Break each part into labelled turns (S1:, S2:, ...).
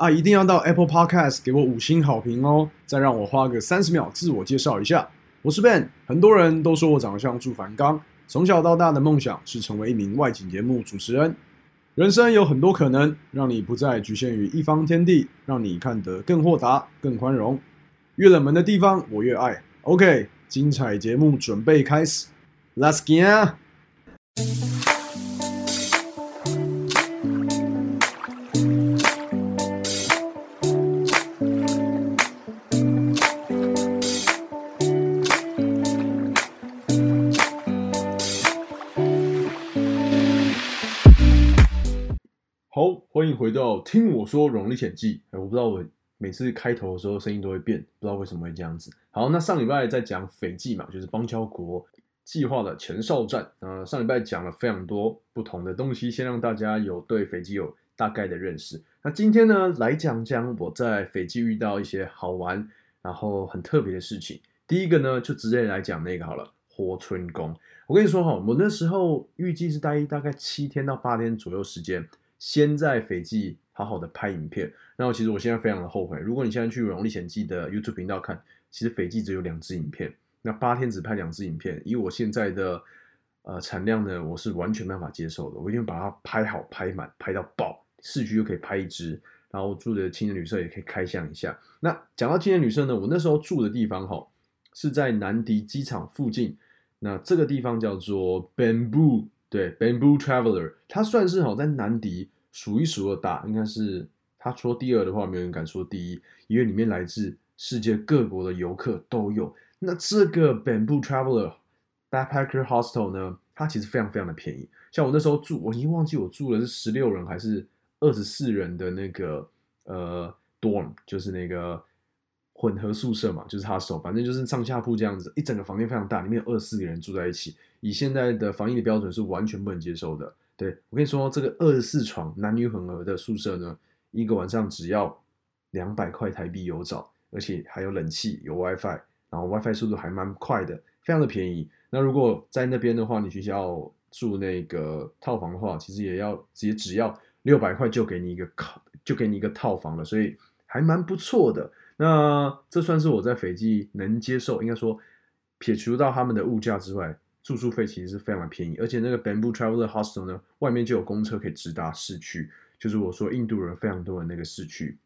S1: 啊，一定要到 Apple Podcast 给我五星好评哦！再让我花个三十秒自我介绍一下，我是 Ben。很多人都说我长得像祝凡刚，从小到大的梦想是成为一名外景节目主持人。人生有很多可能，让你不再局限于一方天地，让你看得更豁达、更宽容。越冷门的地方，我越爱。OK，精彩节目准备开始，Let's get！回到听我说《荣历险记》。哎，我不知道我每次开头的时候声音都会变，不知道为什么会这样子。好，那上礼拜在讲斐济嘛，就是邦交国计划的前哨战。呃，上礼拜讲了非常多不同的东西，先让大家有对斐济有大概的认识。那今天呢，来讲讲我在斐济遇到一些好玩然后很特别的事情。第一个呢，就直接来讲那个好了，活春宫。我跟你说哈，我那时候预计是待大概七天到八天左右时间。先在斐济好好的拍影片，然后其实我现在非常的后悔。如果你现在去《荣历险记》的 YouTube 频道看，其实斐济只有两支影片，那八天只拍两支影片，以我现在的呃产量呢，我是完全没办法接受的。我一定把它拍好、拍满、拍到爆，市区就可以拍一支，然后住的青年旅社也可以开箱一下。那讲到青年旅社呢，我那时候住的地方哈是在南迪机场附近，那这个地方叫做 Bamboo。对，Bamboo Traveler，它算是好在南迪数一数二大，应该是他说第二的话，没有人敢说第一，因为里面来自世界各国的游客都有。那这个 Bamboo Traveler Backpacker Hostel 呢，它其实非常非常的便宜。像我那时候住，我已经忘记我住的是十六人还是二十四人的那个呃 dorm，就是那个。混合宿舍嘛，就是他手，反正就是上下铺这样子，一整个房间非常大，里面有二十四个人住在一起。以现在的防疫的标准是完全不能接受的。对我跟你说，这个二十四床男女混合的宿舍呢，一个晚上只要两百块台币有找，而且还有冷气，有 WiFi，然后 WiFi 速度还蛮快的，非常的便宜。那如果在那边的话，你学校住那个套房的话，其实也要直接只要六百块就给你一个靠，就给你一个套房了，所以还蛮不错的。那这算是我在斐济能接受，应该说撇除到他们的物价之外，住宿费其实是非常的便宜，而且那个 Bamboo Traveler Hostel 呢，外面就有公车可以直达市区，就是我说印度人非常多的那个市区。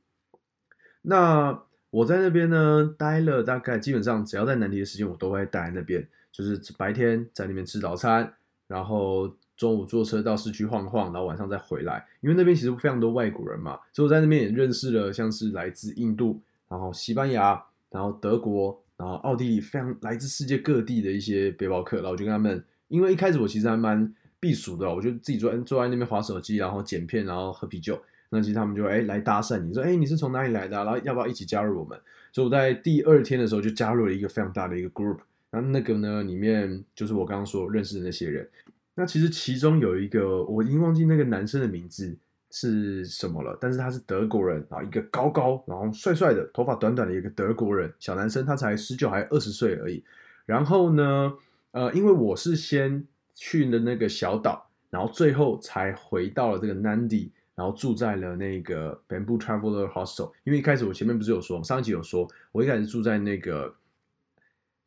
S1: 那我在那边呢待了大概基本上只要在南迪的时间，我都会待在那边，就是白天在那边吃早餐，然后中午坐车到市区晃晃，然后晚上再回来，因为那边其实非常多外国人嘛，所以我在那边也认识了像是来自印度。然后西班牙，然后德国，然后奥地利，非常来自世界各地的一些背包客，然后就跟他们，因为一开始我其实还蛮避暑的，我就自己坐坐在那边划手机，然后剪片，然后喝啤酒。那其实他们就哎来搭讪你，说哎你是从哪里来的？然后要不要一起加入我们？所以我在第二天的时候就加入了一个非常大的一个 group。然后那个呢里面就是我刚刚说认识的那些人。那其实其中有一个我已经忘记那个男生的名字。是什么了？但是他是德国人啊，一个高高然后帅帅的，头发短短的一个德国人小男生，他才十九还二十岁而已。然后呢，呃，因为我是先去了那个小岛，然后最后才回到了这个 Nandi，然后住在了那个 Bamboo Traveler Hostel。因为一开始我前面不是有说，上一集有说，我一开始住在那个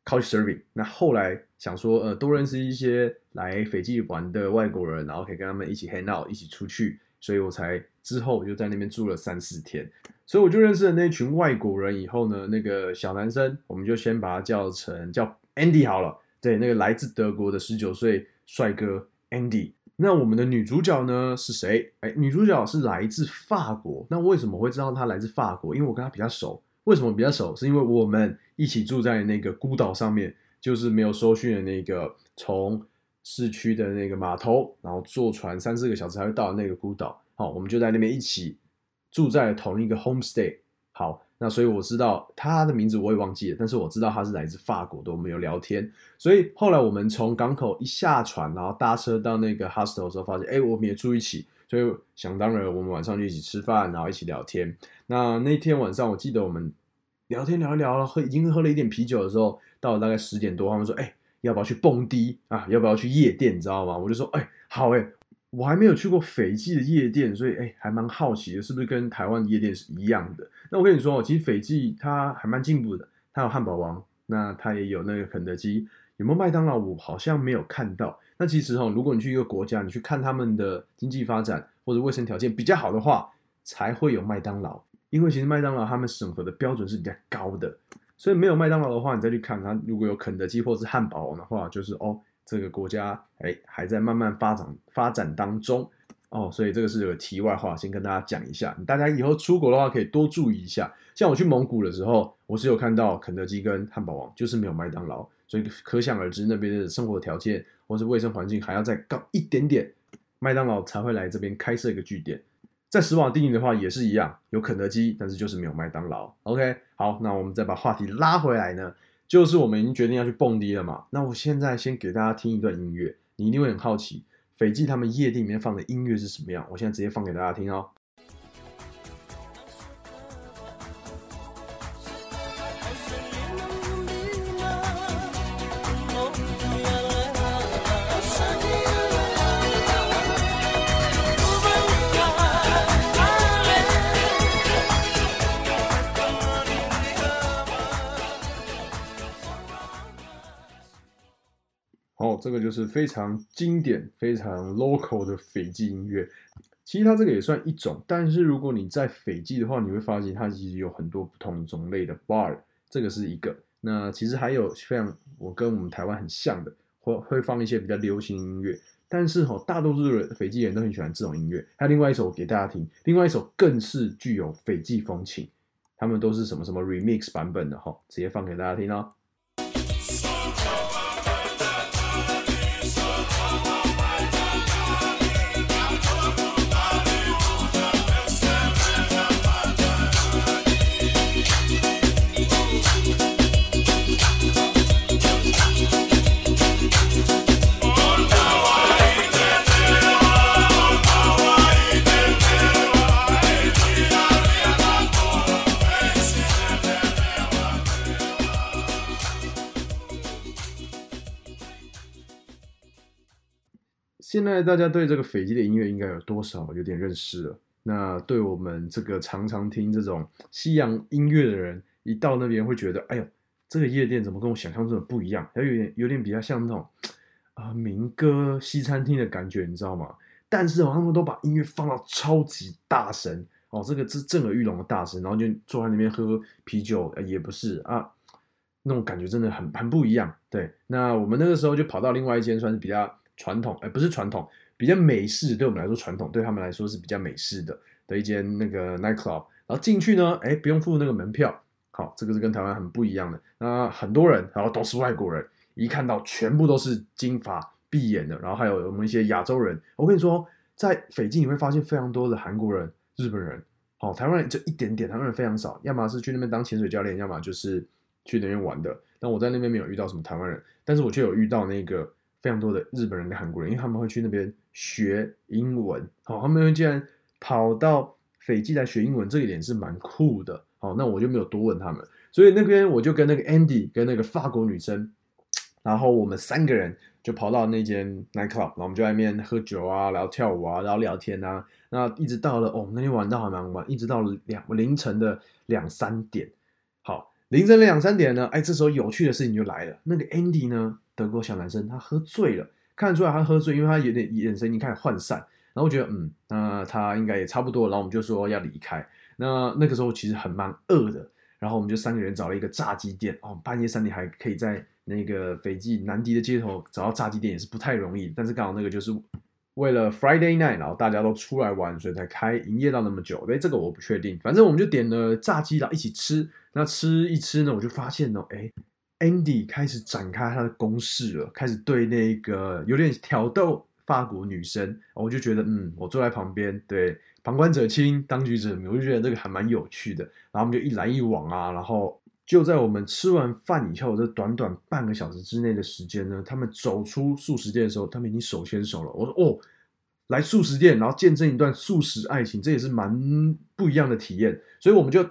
S1: Couchsurfing，那后来想说，呃，多认识一些来斐济玩的外国人，然后可以跟他们一起 hang out，一起出去。所以我才之后就在那边住了三四天，所以我就认识了那群外国人。以后呢，那个小男生，我们就先把他叫成叫 Andy 好了。对，那个来自德国的十九岁帅哥 Andy。那我们的女主角呢是谁？哎，女主角是来自法国。那为什么会知道她来自法国？因为我跟她比较熟。为什么比较熟？是因为我们一起住在那个孤岛上面，就是没有收讯的那个从。市区的那个码头，然后坐船三四个小时才会到那个孤岛。好，我们就在那边一起住在同一个 homestay。好，那所以我知道他的名字我也忘记了，但是我知道他是来自法国的，我们有聊天。所以后来我们从港口一下船，然后搭车到那个 hostel 的时候，发现哎，我们也住一起，所以想当然我们晚上就一起吃饭，然后一起聊天。那那天晚上我记得我们聊天聊一聊了，喝已经喝了一点啤酒的时候，到了大概十点多，他们说哎，要不要去蹦迪啊？要不要去夜店？你知道吗？我就说哎，好哎。我还没有去过斐济的夜店，所以哎，还蛮好奇的，是不是跟台湾夜店是一样的？那我跟你说哦，其实斐济它还蛮进步的，它有汉堡王，那它也有那个肯德基，有没有麦当劳？我好像没有看到。那其实哈，如果你去一个国家，你去看他们的经济发展或者卫生条件比较好的话，才会有麦当劳。因为其实麦当劳他们审核的标准是比较高的，所以没有麦当劳的话，你再去看它，如果有肯德基或是汉堡王的话，就是哦。这个国家哎还在慢慢发展发展当中哦，所以这个是有个题外话，先跟大家讲一下。大家以后出国的话可以多注意一下。像我去蒙古的时候，我是有看到肯德基跟汉堡王，就是没有麦当劳，所以可想而知那边的生活条件或是卫生环境还要再高一点点，麦当劳才会来这边开设一个据点。在斯瓦蒂尼的话也是一样，有肯德基，但是就是没有麦当劳。OK，好，那我们再把话题拉回来呢。就是我们已经决定要去蹦迪了嘛，那我现在先给大家听一段音乐，你一定会很好奇，斐济他们夜店里面放的音乐是什么样，我现在直接放给大家听哦。这个就是非常经典、非常 local 的斐济音乐。其实它这个也算一种，但是如果你在斐济的话，你会发现它其实有很多不同种类的 bar。这个是一个。那其实还有非常我跟我们台湾很像的，会会放一些比较流行音乐。但是哈，大多数的斐济人都很喜欢这种音乐。还有另外一首给大家听，另外一首更是具有斐济风情。他们都是什么什么 remix 版本的哈，直接放给大家听哦。现在大家对这个斐济的音乐应该有多少有点认识了？那对我们这个常常听这种西洋音乐的人，一到那边会觉得，哎呦，这个夜店怎么跟我想象中的不一样？还有点有点比较像那种啊民歌西餐厅的感觉，你知道吗？但是他们都把音乐放到超级大声哦，这个是震耳欲聋的大声，然后就坐在那边喝啤酒，也不是啊，那种感觉真的很很不一样。对，那我们那个时候就跑到另外一间，算是比较。传统哎，不是传统，比较美式，对我们来说传统，对他们来说是比较美式的的一间那个 night club。然后进去呢，哎，不用付那个门票，好，这个是跟台湾很不一样的。那很多人，然后都是外国人，一看到全部都是金发碧眼的，然后还有我们一些亚洲人。我跟你说，在斐济你会发现非常多的韩国人、日本人，哦，台湾人就一点点，台湾人非常少，要么是去那边当潜水教练，要么就是去那边玩的。但我在那边没有遇到什么台湾人，但是我却有遇到那个。非常多的日本人跟韩国人，因为他们会去那边学英文，好，他们竟然跑到斐济来学英文，这一点是蛮酷的，好，那我就没有多问他们，所以那边我就跟那个 Andy 跟那个法国女生，然后我们三个人就跑到那间 night club，然后我们就在那边喝酒啊，然后跳舞啊，然后聊天啊，那一直到了哦，那天玩到还蛮晚，一直到两凌晨的两三点，好，凌晨两三点呢，哎，这时候有趣的事情就来了，那个 Andy 呢？德国小男生，他喝醉了，看得出来他喝醉，因为他有点眼神已经开始涣散。然后我觉得，嗯，那他应该也差不多。然后我们就说要离开。那那个时候其实很蛮饿的，然后我们就三个人找了一个炸鸡店。哦，半夜三点还可以在那个斐济南迪的街头找到炸鸡店，也是不太容易。但是刚好那个就是为了 Friday night，然后大家都出来玩，所以才开营业到那么久。哎，这个我不确定。反正我们就点了炸鸡，然后一起吃。那吃一吃呢，我就发现呢，哎。Andy 开始展开他的攻势了，开始对那个有点挑逗法国女生，我就觉得嗯，我坐在旁边，对，旁观者清，当局者迷，我就觉得这个还蛮有趣的。然后我们就一来一往啊，然后就在我们吃完饭以后，这短短半个小时之内的时间呢，他们走出素食店的时候，他们已经手牵手了。我说哦，来素食店，然后见证一段素食爱情，这也是蛮不一样的体验。所以我们就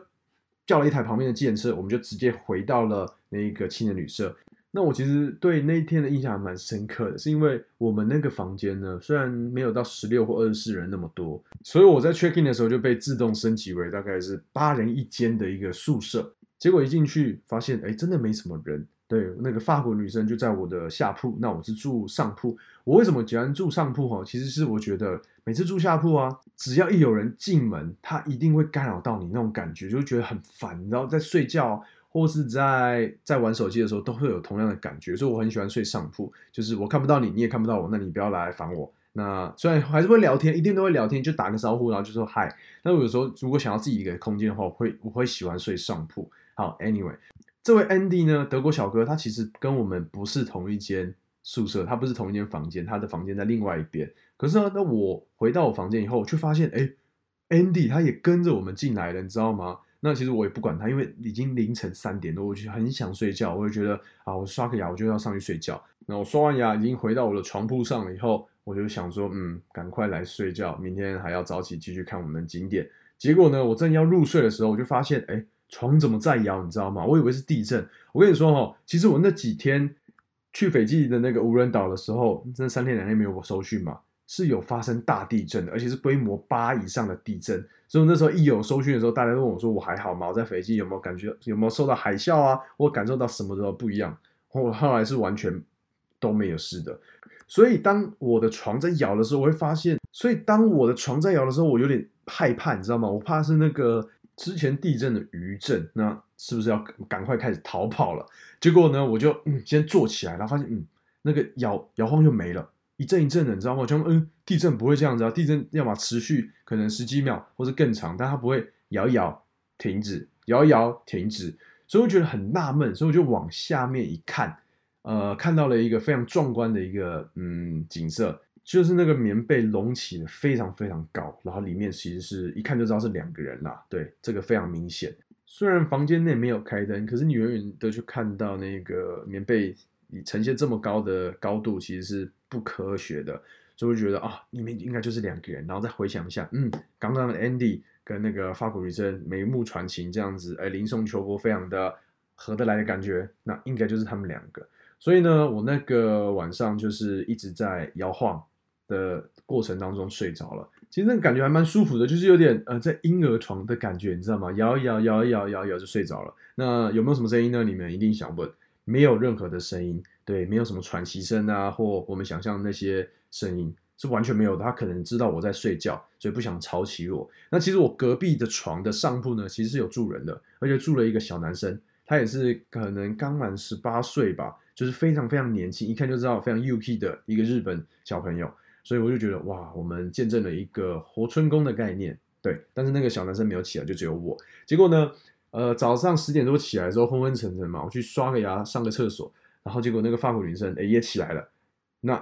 S1: 叫了一台旁边的计程车，我们就直接回到了那个青年旅社。那我其实对那一天的印象还蛮深刻的，是因为我们那个房间呢，虽然没有到十六或二十四人那么多，所以我在 check in 的时候就被自动升级为大概是八人一间的一个宿舍。结果一进去发现，哎，真的没什么人。对，那个法国女生就在我的下铺，那我是住上铺。我为什么喜欢住上铺？哈，其实是我觉得每次住下铺啊，只要一有人进门，他一定会干扰到你那种感觉，就觉得很烦。然后在睡觉。或是在在玩手机的时候，都会有同样的感觉，所以我很喜欢睡上铺，就是我看不到你，你也看不到我，那你不要来烦我。那虽然还是会聊天，一定都会聊天，就打个招呼，然后就说嗨。那有时候如果想要自己一个空间的话，我会我会喜欢睡上铺。好，Anyway，这位 Andy 呢，德国小哥，他其实跟我们不是同一间宿舍，他不是同一间房间，他的房间在另外一边。可是呢，那我回到我房间以后，却发现，哎，Andy 他也跟着我们进来了，你知道吗？那其实我也不管他，因为已经凌晨三点多，我就很想睡觉。我就觉得啊，我刷个牙，我就要上去睡觉。那我刷完牙，已经回到我的床铺上了以后，我就想说，嗯，赶快来睡觉，明天还要早起继续看我们的景点。结果呢，我正要入睡的时候，我就发现，哎，床怎么在摇？你知道吗？我以为是地震。我跟你说哈，其实我那几天去斐济的那个无人岛的时候，那三天两夜没有我收讯嘛。是有发生大地震的，而且是规模八以上的地震。所以那时候一有收讯的时候，大家都问我说：“我还好吗？我在斐济有没有感觉有没有受到海啸啊？我感受到什么都不一样。”我后来是完全都没有事的。所以当我的床在摇的时候，我会发现，所以当我的床在摇的时候，我有点害怕，你知道吗？我怕是那个之前地震的余震，那是不是要赶快开始逃跑了？结果呢，我就嗯先坐起来，然后发现嗯那个摇摇晃又没了。一阵一阵的，你知道吗？就嗯，地震不会这样子啊，地震要么持续可能十几秒或者更长，但它不会摇一摇停止，摇一摇停止，所以我觉得很纳闷，所以我就往下面一看，呃，看到了一个非常壮观的一个嗯景色，就是那个棉被隆起的非常非常高，然后里面其实是一看就知道是两个人啦，对，这个非常明显。虽然房间内没有开灯，可是你远远的去看到那个棉被。你呈现这么高的高度，其实是不科学的，所以我觉得啊，里面应该就是两个人，然后再回想一下，嗯，刚刚的 Andy 跟那个法国女生眉目传情这样子，哎，林送秋波非常的合得来的感觉，那应该就是他们两个。所以呢，我那个晚上就是一直在摇晃的过程当中睡着了，其实那个感觉还蛮舒服的，就是有点呃在婴儿床的感觉，你知道吗？摇一摇，摇一摇，摇一摇就睡着了。那有没有什么声音呢？你们一定想问。没有任何的声音，对，没有什么喘息声啊，或我们想象那些声音是完全没有的。他可能知道我在睡觉，所以不想吵起我。那其实我隔壁的床的上铺呢，其实是有住人的，而且住了一个小男生，他也是可能刚满十八岁吧，就是非常非常年轻，一看就知道非常 UK 的一个日本小朋友。所以我就觉得哇，我们见证了一个活春宫的概念，对。但是那个小男生没有起来，就只有我。结果呢？呃，早上十点多起来之后昏昏沉沉嘛，我去刷个牙，上个厕所，然后结果那个法国女生哎也起来了。那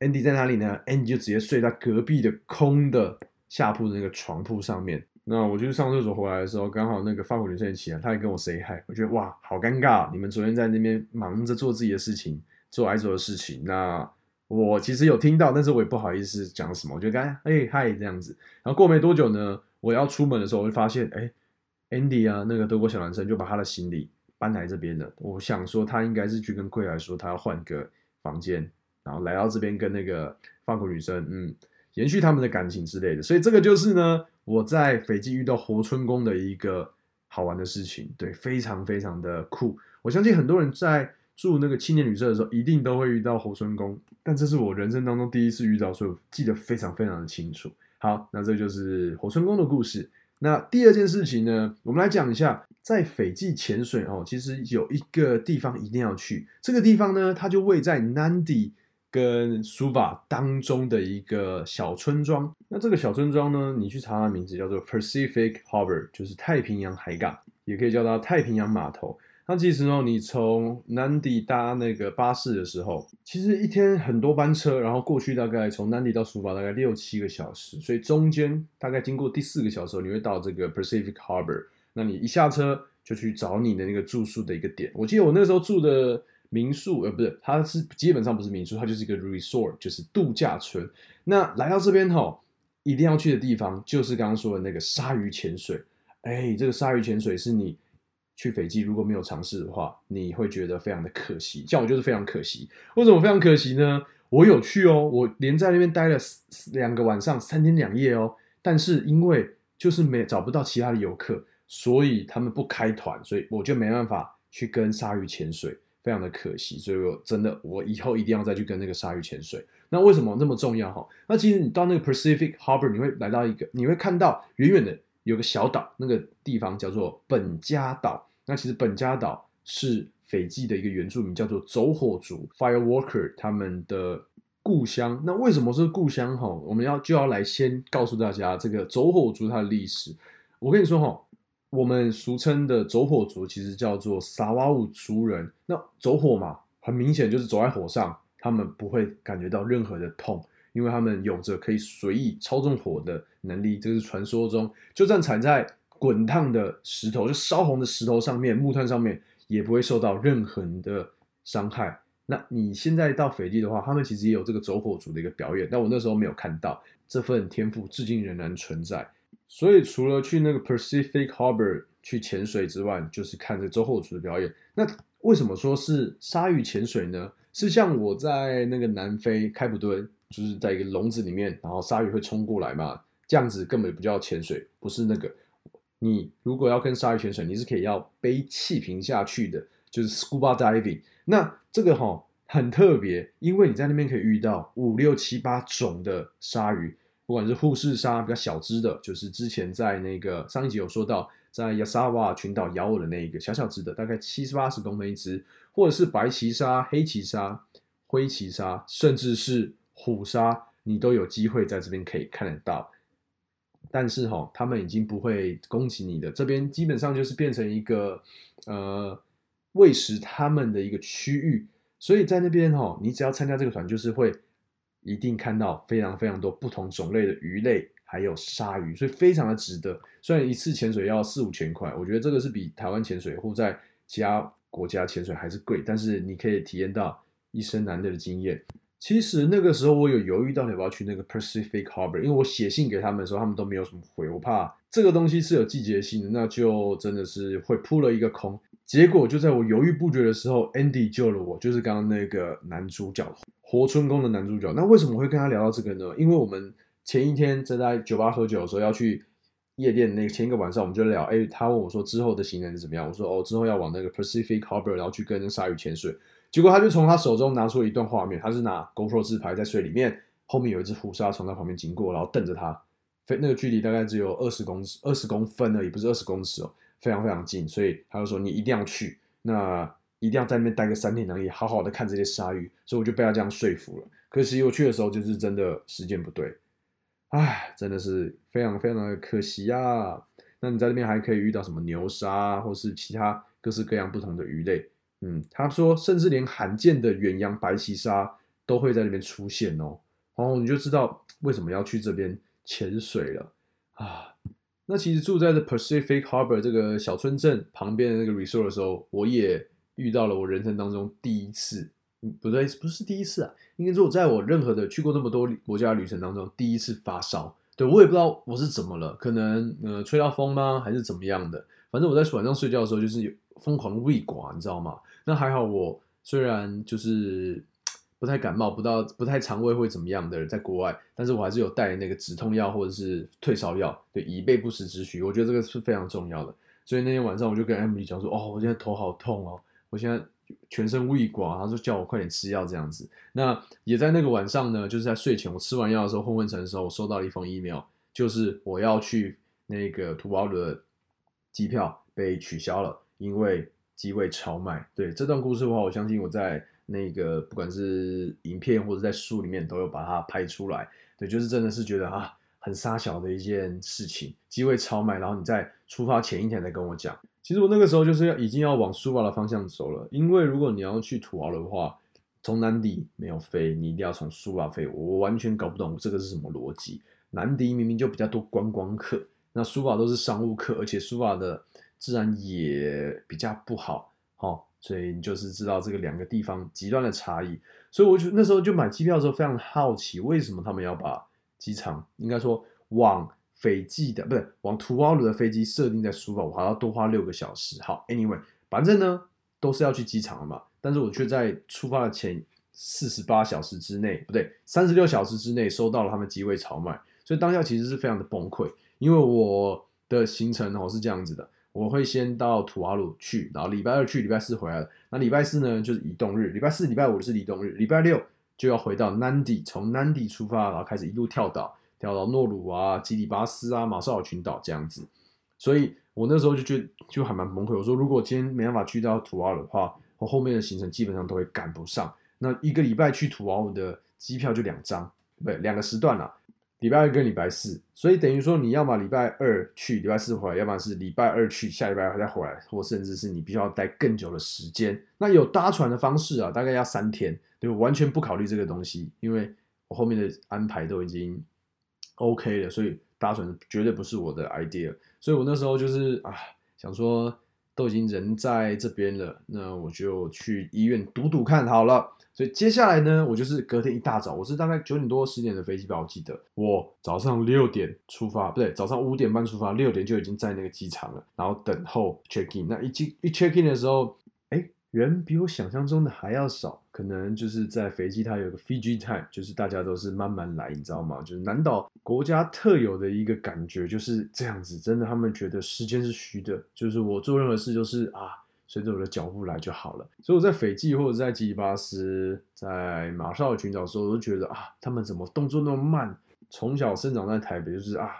S1: Andy 在哪里呢？Andy 就直接睡在隔壁的空的下铺的那个床铺上面。那我就上厕所回来的时候，刚好那个法国女生也起来，她也跟我 say hi。我觉得哇，好尴尬，你们昨天在那边忙着做自己的事情，做爱做的事情。那我其实有听到，但是我也不好意思讲什么，我就刚哎嗨这样子。然后过没多久呢，我要出门的时候，我就发现哎。Andy 啊，那个德国小男生就把他的行李搬来这边了。我想说，他应该是去跟柜台说，他要换个房间，然后来到这边跟那个法国女生，嗯，延续他们的感情之类的。所以这个就是呢，我在斐济遇到活春宫的一个好玩的事情，对，非常非常的酷。我相信很多人在住那个青年旅社的时候，一定都会遇到猴春宫，但这是我人生当中第一次遇到，所以我记得非常非常的清楚。好，那这就是猴春宫的故事。那第二件事情呢，我们来讲一下，在斐济潜水哦，其实有一个地方一定要去。这个地方呢，它就位在 Nadi 跟 Suva 当中的一个小村庄。那这个小村庄呢，你去查它的名字叫做 Pacific Harbor，就是太平洋海港，也可以叫它太平洋码头。那其实呢，你从南迪搭那个巴士的时候，其实一天很多班车，然后过去大概从南迪到苏巴大概六七个小时，所以中间大概经过第四个小时，你会到这个 Pacific Harbor。那你一下车就去找你的那个住宿的一个点。我记得我那时候住的民宿，呃，不是，它是基本上不是民宿，它就是一个 resort，就是度假村。那来到这边哈，一定要去的地方就是刚刚说的那个鲨鱼潜水。哎，这个鲨鱼潜水是你去斐济如果没有尝试的话，你会觉得非常的可惜。像我就是非常可惜。为什么非常可惜呢？我有去哦，我连在那边待了两个晚上，三天两夜哦。但是因为就是没找不到其他的游客，所以他们不开团，所以我就没办法去跟鲨鱼潜水，非常的可惜。所以我真的，我以后一定要再去跟那个鲨鱼潜水。那为什么那么重要哈？那其实你到那个 Pacific Harbor，你会来到一个，你会看到远远的。有个小岛，那个地方叫做本加岛。那其实本加岛是斐济的一个原住民，叫做走火族 （Fireworker） 他们的故乡。那为什么是故乡？哈，我们要就要来先告诉大家这个走火族它的历史。我跟你说哈，我们俗称的走火族其实叫做萨瓦乌族人。那走火嘛，很明显就是走在火上，他们不会感觉到任何的痛。因为他们有着可以随意操纵火的能力，这是传说中，就算踩在滚烫的石头，就烧红的石头上面、木炭上面，也不会受到任何的伤害。那你现在到斐济的话，他们其实也有这个走火族的一个表演，但我那时候没有看到这份天赋，至今仍然存在。所以除了去那个 Pacific Harbor 去潜水之外，就是看这走火族的表演。那为什么说是鲨鱼潜水呢？是像我在那个南非开普敦。就是在一个笼子里面，然后鲨鱼会冲过来嘛，这样子根本不叫潜水，不是那个。你如果要跟鲨鱼潜水，你是可以要背气瓶下去的，就是 scuba diving。那这个哈很特别，因为你在那边可以遇到五六七八种的鲨鱼，不管是护士鲨比较小只的，就是之前在那个上一集有说到，在亚萨瓦群岛咬我的那一个小小只的，大概七十八十公分一只，或者是白鳍鲨、黑鳍鲨、灰鳍鲨，甚至是。虎鲨，你都有机会在这边可以看得到，但是哈，他们已经不会攻击你的。这边基本上就是变成一个呃喂食他们的一个区域，所以在那边哈，你只要参加这个团，就是会一定看到非常非常多不同种类的鱼类，还有鲨鱼，所以非常的值得。虽然一次潜水要四五千块，我觉得这个是比台湾潜水或在其他国家潜水还是贵，但是你可以体验到一生难得的经验。其实那个时候我有犹豫到底要不要去那个 Pacific Harbor，因为我写信给他们的时候，他们都没有什么回，我怕这个东西是有季节性的，那就真的是会扑了一个空。结果就在我犹豫不决的时候，Andy 救了我，就是刚刚那个男主角活春宫的男主角。那为什么会跟他聊到这个呢？因为我们前一天正在酒吧喝酒的时候要去夜店，那前一个晚上我们就聊，哎，他问我说之后的行程是怎么样？我说哦，之后要往那个 Pacific Harbor，然后去跟鲨鱼潜水。结果他就从他手中拿出了一段画面，他是拿 GoPro 自拍在水里面，后面有一只虎鲨从他旁边经过，然后瞪着他，非那个距离大概只有二十公尺、二十公分而已，不是二十公尺哦，非常非常近，所以他就说你一定要去，那一定要在那边待个三天两夜，好好的看这些鲨鱼，所以我就被他这样说服了。可惜我去的时候就是真的时间不对，唉，真的是非常非常的可惜呀。那你在那边还可以遇到什么牛鲨，或是其他各式各样不同的鱼类。嗯，他说，甚至连罕见的远洋白鳍鲨都会在那边出现哦，然后你就知道为什么要去这边潜水了啊。那其实住在这 Pacific Harbor 这个小村镇旁边的那个 resort 的时候，我也遇到了我人生当中第一次，嗯不对，不是第一次啊，应该说我在我任何的去过那么多国家旅程当中第一次发烧。对我也不知道我是怎么了，可能呃吹到风吗，还是怎么样的？反正我在晚上睡觉的时候就是有疯狂的胃寡，你知道吗？那还好，我虽然就是不太感冒，不到不太肠胃会怎么样的，在国外，但是我还是有带那个止痛药或者是退烧药，对，以备不时之需。我觉得这个是非常重要的。所以那天晚上我就跟 Emily 讲说：“哦，我现在头好痛哦，我现在全身胃寡。”他说叫我快点吃药这样子。那也在那个晚上呢，就是在睡前我吃完药的时候，昏昏沉的时候，我收到了一封 email，就是我要去那个图堡的机票被取消了，因为。机位超卖，对这段故事的话，我相信我在那个不管是影片或者在书里面都有把它拍出来。对，就是真的是觉得啊，很沙小的一件事情，机位超卖，然后你在出发前一天才跟我讲。其实我那个时候就是要已经要往苏瓦的方向走了，因为如果你要去土豪的话，从南迪没有飞，你一定要从苏瓦飞，我完全搞不懂这个是什么逻辑。南迪明明就比较多观光客，那苏瓦都是商务客，而且苏瓦的自然也比较不好，哦，所以你就是知道这个两个地方极端的差异。所以我就那时候就买机票的时候非常好奇，为什么他们要把机场应该说往。斐济的不是往图瓦卢的飞机设定在苏瓦，我还要多花六个小时。好，Anyway，反正呢都是要去机场了嘛，但是我却在出发的前四十八小时之内，不对，三十六小时之内收到了他们机位超卖，所以当下其实是非常的崩溃。因为我的行程哦是这样子的，我会先到土瓦鲁去，然后礼拜二去，礼拜四回来了。那礼拜四呢就是移动日，礼拜四、礼拜五是移动日，礼拜六就要回到 Nandi，从南迪出发，然后开始一路跳岛。跳到诺鲁啊、基里巴斯啊、马绍尔群岛这样子，所以我那时候就觉得就还蛮崩溃。我说如果今天没办法去到土瓦的话，我后面的行程基本上都会赶不上。那一个礼拜去土瓦的机票就两张，不对，两个时段啦，礼拜二跟礼拜四。所以等于说你要么礼拜二去，礼拜四回来，要么是礼拜二去，下礼拜二再回来，或甚至是你必须要待更久的时间。那有搭船的方式啊，大概要三天，对，完全不考虑这个东西，因为我后面的安排都已经。OK 了，所以搭船绝对不是我的 idea，所以我那时候就是啊，想说都已经人在这边了，那我就去医院赌赌看好了。所以接下来呢，我就是隔天一大早，我是大概九点多十点的飞机吧，我记得我早上六点出发，不对，早上五点半出发，六点就已经在那个机场了，然后等候 check in。那一进一 check in 的时候，哎。人比我想象中的还要少，可能就是在斐济它有个 Fiji time，就是大家都是慢慢来，你知道吗？就是南岛国家特有的一个感觉就是这样子，真的，他们觉得时间是虚的，就是我做任何事就是啊，随着我的脚步来就好了。所以我在斐济或者在吉里巴斯、在马绍尔群岛的时候，我都觉得啊，他们怎么动作那么慢？从小生长在台北，就是啊，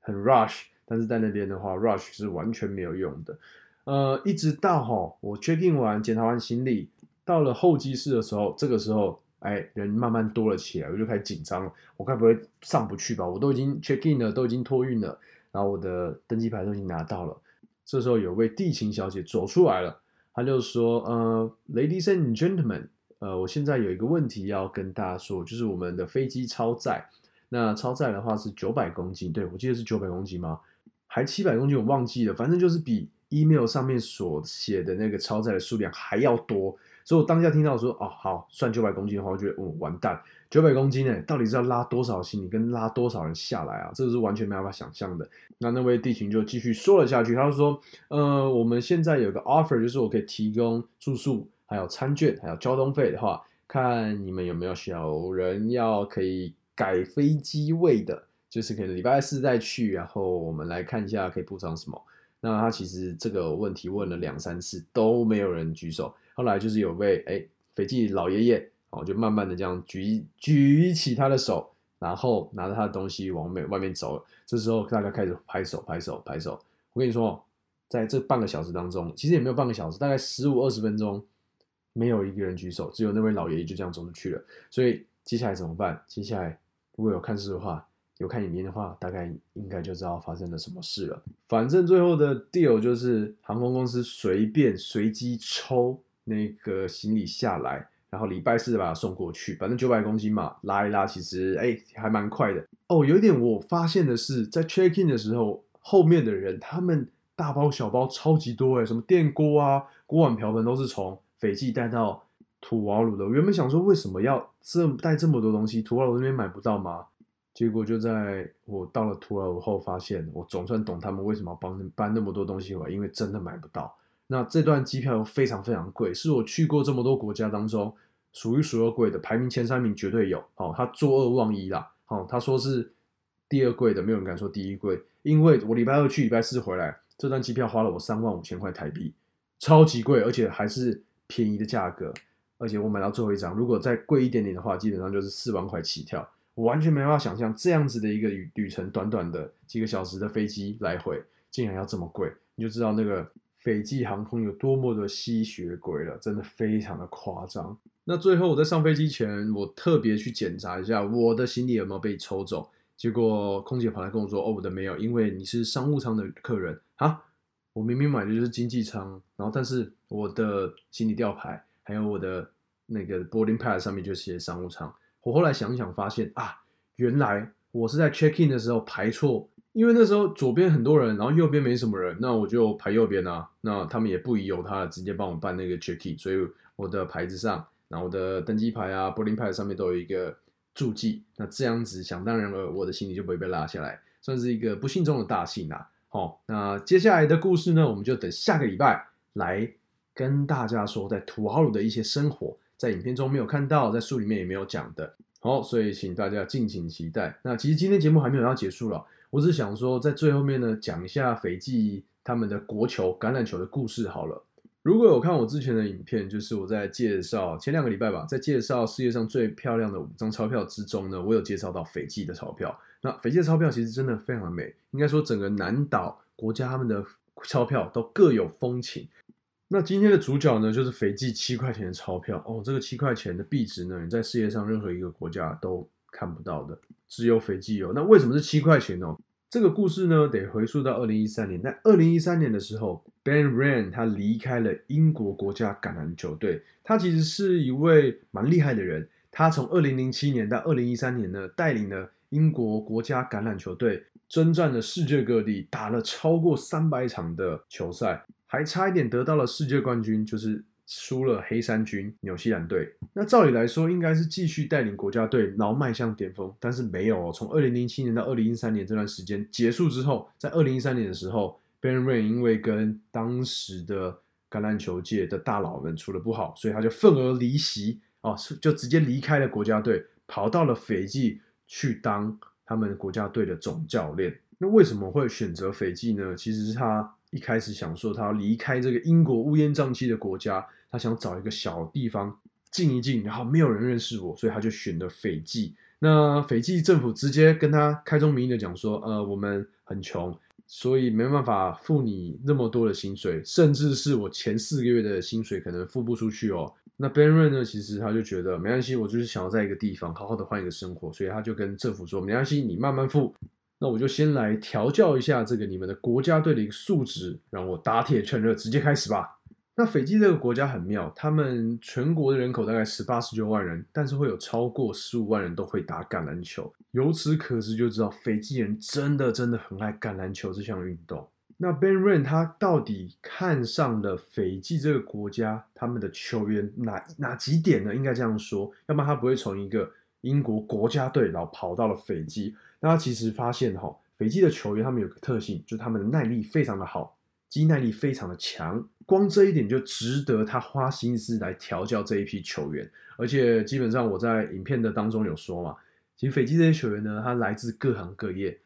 S1: 很 rush，但是在那边的话，rush 是完全没有用的。呃，一直到哈，我 check in 完检查完行李，到了候机室的时候，这个时候，哎，人慢慢多了起来，我就开始紧张了。我该不会上不去吧？我都已经 check in 了，都已经托运了，然后我的登机牌都已经拿到了。这时候有位地勤小姐走出来了，她就说：“呃，ladies and gentlemen，呃，我现在有一个问题要跟大家说，就是我们的飞机超载。那超载的话是九百公斤，对我记得是九百公斤吗？还七百公斤，我忘记了，反正就是比。” email 上面所写的那个超载的数量还要多，所以我当下听到说，哦，好，算九百公斤的话，我觉得，哦，完蛋，九百公斤呢，到底是要拉多少行李，跟拉多少人下来啊？这个是完全没办法想象的。那那位地勤就继续说了下去，他就说，呃，我们现在有个 offer，就是我可以提供住宿，还有餐券，还有交通费的话，看你们有没有小人要可以改飞机位的，就是可能礼拜四再去，然后我们来看一下可以补偿什么。那他其实这个问题问了两三次都没有人举手，后来就是有位哎斐济老爷爷哦，就慢慢的这样举举起他的手，然后拿着他的东西往外外面走了。这时候大家开始拍手拍手拍手。我跟你说，在这半个小时当中，其实也没有半个小时，大概十五二十分钟，没有一个人举手，只有那位老爷爷就这样走出去了。所以接下来怎么办？接下来如果有看书的话。有看影片的话，大概应该就知道发生了什么事了。反正最后的 deal 就是航空公司随便随机抽那个行李下来，然后礼拜四把它送过去。反正九百公斤嘛，拉一拉其实哎还蛮快的。哦，有一点我发现的是，在 check in 的时候，后面的人他们大包小包超级多哎，什么电锅啊、锅碗瓢盆都是从斐济带到土瓦鲁的。我原本想说为什么要这带这么多东西，土瓦鲁那边买不到吗？结果就在我到了图尔后，发现我总算懂他们为什么要帮搬那么多东西回来，因为真的买不到。那这段机票非常非常贵，是我去过这么多国家当中数一数二贵的，排名前三名绝对有。哦，他作恶忘一啦。哦，他说是第二贵的，没有人敢说第一贵，因为我礼拜二去，礼拜四回来，这段机票花了我三万五千块台币，超级贵，而且还是便宜的价格。而且我买到最后一张，如果再贵一点点的话，基本上就是四万块起跳。我完全没办法想象这样子的一个旅旅程，短短的几个小时的飞机来回，竟然要这么贵，你就知道那个斐济航空有多么的吸血鬼了，真的非常的夸张。那最后我在上飞机前，我特别去检查一下我的行李有没有被抽走，结果空姐跑来跟我说：“哦，我的没有，因为你是商务舱的客人啊。”我明明买的就是经济舱，然后但是我的行李吊牌还有我的那个 boarding pass 上面就写商务舱。我后来想想发现啊，原来我是在 check in 的时候排错，因为那时候左边很多人，然后右边没什么人，那我就排右边啊。那他们也不疑有他，直接帮我办那个 check in，所以我的牌子上，然后我的登机牌啊柏林牌上面都有一个注记。那这样子想当然了，我的行李就不会被拉下来，算是一个不幸中的大幸啊。好，那接下来的故事呢，我们就等下个礼拜来跟大家说，在土豪鲁的一些生活，在影片中没有看到，在书里面也没有讲的。好，所以请大家敬请期待。那其实今天节目还没有要结束了，我只想说，在最后面呢，讲一下斐济他们的国球橄榄球的故事好了。如果有看我之前的影片，就是我在介绍前两个礼拜吧，在介绍世界上最漂亮的五张钞票之中呢，我有介绍到斐济的钞票。那斐济的钞票其实真的非常的美，应该说整个南岛国家他们的钞票都各有风情。那今天的主角呢，就是斐济七块钱的钞票哦。这个七块钱的币值呢，你在世界上任何一个国家都看不到的，只有斐济有。那为什么是七块钱呢？这个故事呢，得回溯到二零一三年。在二零一三年的时候，Ben Ran 他离开了英国国家橄榄球队。他其实是一位蛮厉害的人。他从二零零七年到二零一三年呢，带领了。英国国家橄榄球队征战了世界各地，打了超过三百场的球赛，还差一点得到了世界冠军，就是输了黑山军纽西兰队。那照理来说，应该是继续带领国家队，然后迈向巅峰，但是没有哦。从二零零七年到二零一三年这段时间结束之后，在二零一三年的时候，Ben Rain 因为跟当时的橄榄球界的大佬们处的不好，所以他就愤而离席，哦，就直接离开了国家队，跑到了斐济。去当他们国家队的总教练，那为什么会选择斐济呢？其实是他一开始想说，他要离开这个英国乌烟瘴气的国家，他想找一个小地方静一静，然后没有人认识我，所以他就选了斐济。那斐济政府直接跟他开宗明义的讲说，呃，我们很穷，所以没办法付你那么多的薪水，甚至是我前四个月的薪水可能付不出去哦。那 Ben Ray 呢？其实他就觉得没关系，我就是想要在一个地方好好的换一个生活，所以他就跟政府说没关系，你慢慢付。那我就先来调教一下这个你们的国家队的一个素质，让我打铁趁热，直接开始吧。那斐济这个国家很妙，他们全国的人口大概十八十九万人，但是会有超过十五万人都会打橄榄球。由此可知，就知道斐济人真的真的很爱橄榄球这项运动。那 Ben Rain 他到底看上了斐济这个国家他们的球员哪哪几点呢？应该这样说，要不然他不会从一个英国国家队然后跑到了斐济。那他其实发现哈，斐济的球员他们有个特性，就是他们的耐力非常的好，肌耐力非常的强。光这一点就值得他花心思来调教这一批球员。而且基本上我在影片的当中有说嘛，其实斐济这些球员呢，他来自各行各业。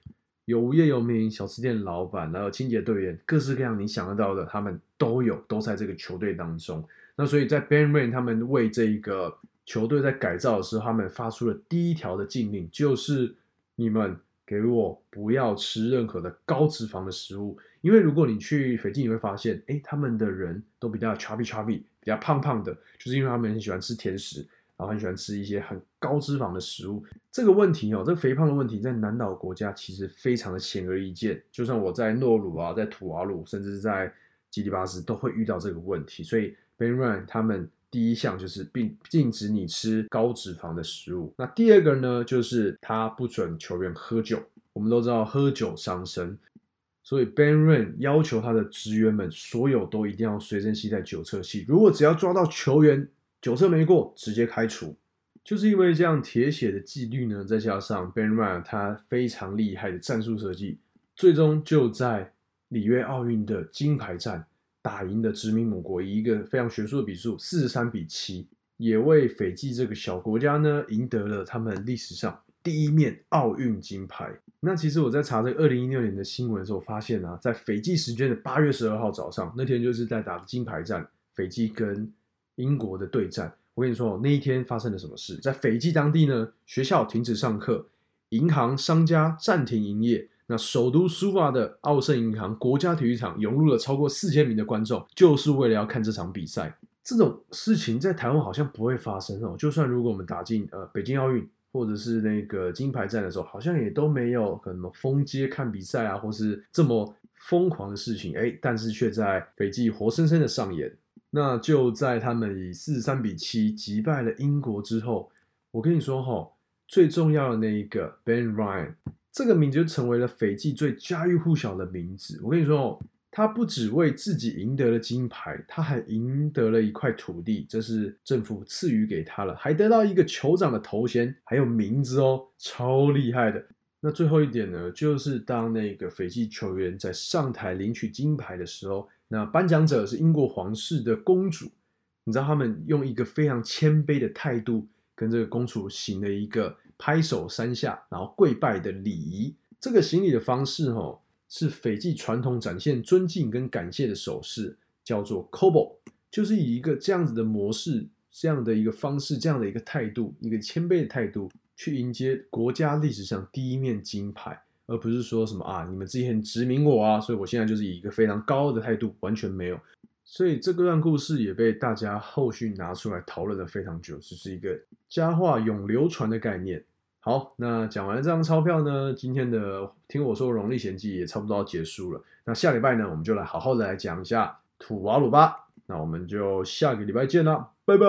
S1: 有无业游民、小吃店老板，然后清洁队员，各式各样你想得到的，他们都有，都在这个球队当中。那所以在 Ben Rain 他们为这一个球队在改造的时候，他们发出了第一条的禁令，就是你们给我不要吃任何的高脂肪的食物，因为如果你去斐济，你会发现，哎，他们的人都比较 chubby chubby，比较胖胖的，就是因为他们很喜欢吃甜食。然后很喜欢吃一些很高脂肪的食物，这个问题哦，这个肥胖的问题在南岛国家其实非常的显而易见。就算我在诺鲁啊，在土瓦鲁，甚至是在基里巴斯，都会遇到这个问题。所以 Ben Run 他们第一项就是并禁止你吃高脂肪的食物。那第二个呢，就是他不准球员喝酒。我们都知道喝酒伤身，所以 Ben Run 要求他的职员们所有都一定要随身携带酒测器。如果只要抓到球员，酒测没过，直接开除，就是因为这样铁血的纪律呢，再加上 Ben Ryan 他非常厉害的战术设计，最终就在里约奥运的金牌战打赢的殖民母国，以一个非常悬殊的比数四十三比七，也为斐济这个小国家呢赢得了他们历史上第一面奥运金牌。那其实我在查这个二零一六年的新闻的时候，发现啊，在斐济时间的八月十二号早上，那天就是在打金牌战，斐济跟英国的对战，我跟你说，那一天发生了什么事？在斐济当地呢，学校停止上课，银行、商家暂停营业。那首都苏瓦的奥盛银行国家体育场涌入了超过四千名的观众，就是为了要看这场比赛。这种事情在台湾好像不会发生哦。就算如果我们打进呃北京奥运或者是那个金牌战的时候，好像也都没有什么封街看比赛啊，或是这么疯狂的事情，哎，但是却在斐济活生生的上演。那就在他们以四十三比七击败了英国之后，我跟你说哈，最重要的那一个 Ben Ryan 这个名字就成为了斐济最家喻户晓的名字。我跟你说哦，他不只为自己赢得了金牌，他还赢得了一块土地，这是政府赐予给他了，还得到一个酋长的头衔，还有名字哦，超厉害的。那最后一点呢，就是当那个斐济球员在上台领取金牌的时候。那颁奖者是英国皇室的公主，你知道他们用一个非常谦卑的态度跟这个公主行了一个拍手三下，然后跪拜的礼仪。这个行礼的方式，哈，是斐济传统展现尊敬跟感谢的手势，叫做 kobo，就是以一个这样子的模式、这样的一个方式、这样的一个态度、一个谦卑的态度去迎接国家历史上第一面金牌。而不是说什么啊，你们之前殖民我啊，所以我现在就是以一个非常高傲的态度，完全没有。所以这个段故事也被大家后续拿出来讨论了非常久，这是一个佳话永流传的概念。好，那讲完了这张钞票呢，今天的听我说《荣历险记》也差不多要结束了。那下礼拜呢，我们就来好好的来讲一下土瓦鲁巴。那我们就下个礼拜见啦，拜拜。